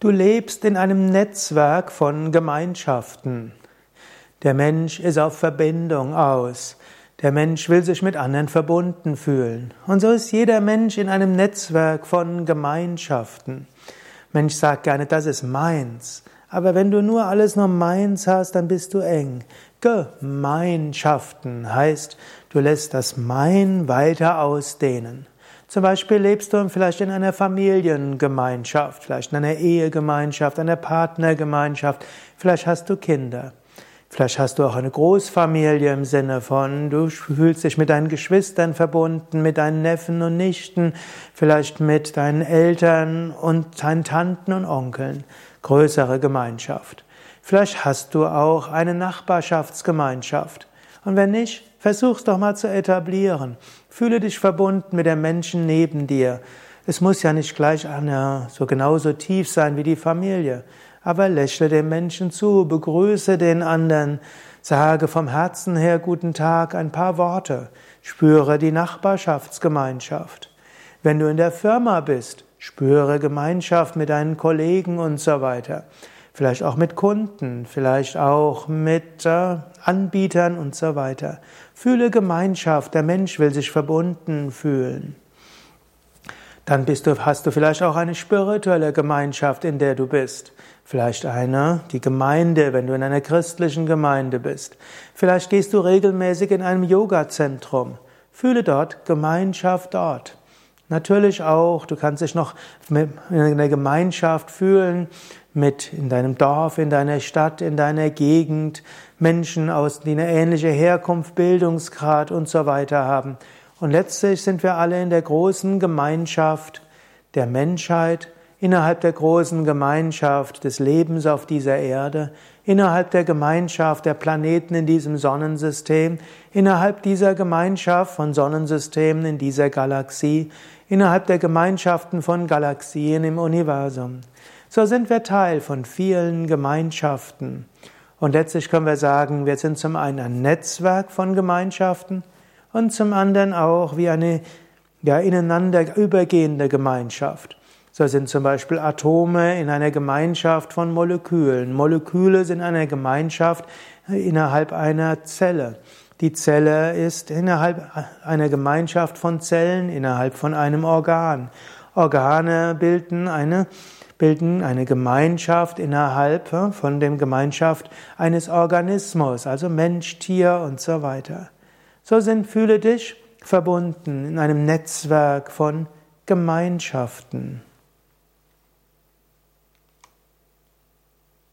Du lebst in einem Netzwerk von Gemeinschaften. Der Mensch ist auf Verbindung aus. Der Mensch will sich mit anderen verbunden fühlen. Und so ist jeder Mensch in einem Netzwerk von Gemeinschaften. Mensch sagt gerne, das ist meins. Aber wenn du nur alles nur meins hast, dann bist du eng. Gemeinschaften heißt, du lässt das Mein weiter ausdehnen. Zum Beispiel lebst du vielleicht in einer Familiengemeinschaft, vielleicht in einer Ehegemeinschaft, einer Partnergemeinschaft, vielleicht hast du Kinder. Vielleicht hast du auch eine Großfamilie im Sinne von, du fühlst dich mit deinen Geschwistern verbunden, mit deinen Neffen und Nichten, vielleicht mit deinen Eltern und deinen Tanten und Onkeln. Größere Gemeinschaft. Vielleicht hast du auch eine Nachbarschaftsgemeinschaft. Und wenn nicht, versuch's doch mal zu etablieren. Fühle dich verbunden mit den Menschen neben dir. Es muss ja nicht gleich Anna, so genauso tief sein wie die Familie. Aber lächle dem Menschen zu, begrüße den anderen, sage vom Herzen her guten Tag ein paar Worte, spüre die Nachbarschaftsgemeinschaft. Wenn du in der Firma bist, spüre Gemeinschaft mit deinen Kollegen und so weiter vielleicht auch mit Kunden, vielleicht auch mit äh, Anbietern und so weiter. Fühle Gemeinschaft, der Mensch will sich verbunden fühlen. Dann bist du, hast du vielleicht auch eine spirituelle Gemeinschaft, in der du bist. Vielleicht eine, die Gemeinde, wenn du in einer christlichen Gemeinde bist. Vielleicht gehst du regelmäßig in einem Yoga-Zentrum. Fühle dort Gemeinschaft dort. Natürlich auch, du kannst dich noch in einer Gemeinschaft fühlen, mit in deinem Dorf, in deiner Stadt, in deiner Gegend, Menschen aus, die eine ähnliche Herkunft, Bildungsgrad und so weiter haben. Und letztlich sind wir alle in der großen Gemeinschaft der Menschheit, innerhalb der großen Gemeinschaft des Lebens auf dieser Erde, innerhalb der Gemeinschaft der Planeten in diesem Sonnensystem, innerhalb dieser Gemeinschaft von Sonnensystemen in dieser Galaxie, innerhalb der Gemeinschaften von Galaxien im Universum. So sind wir Teil von vielen Gemeinschaften. Und letztlich können wir sagen, wir sind zum einen ein Netzwerk von Gemeinschaften und zum anderen auch wie eine ja, ineinander übergehende Gemeinschaft. So sind zum Beispiel Atome in einer Gemeinschaft von Molekülen. Moleküle sind eine Gemeinschaft innerhalb einer Zelle. Die Zelle ist innerhalb einer Gemeinschaft von Zellen, innerhalb von einem Organ. Organe bilden eine, bilden eine Gemeinschaft innerhalb von dem Gemeinschaft eines Organismus, also Mensch, Tier und so weiter. So sind, fühle dich verbunden in einem Netzwerk von Gemeinschaften.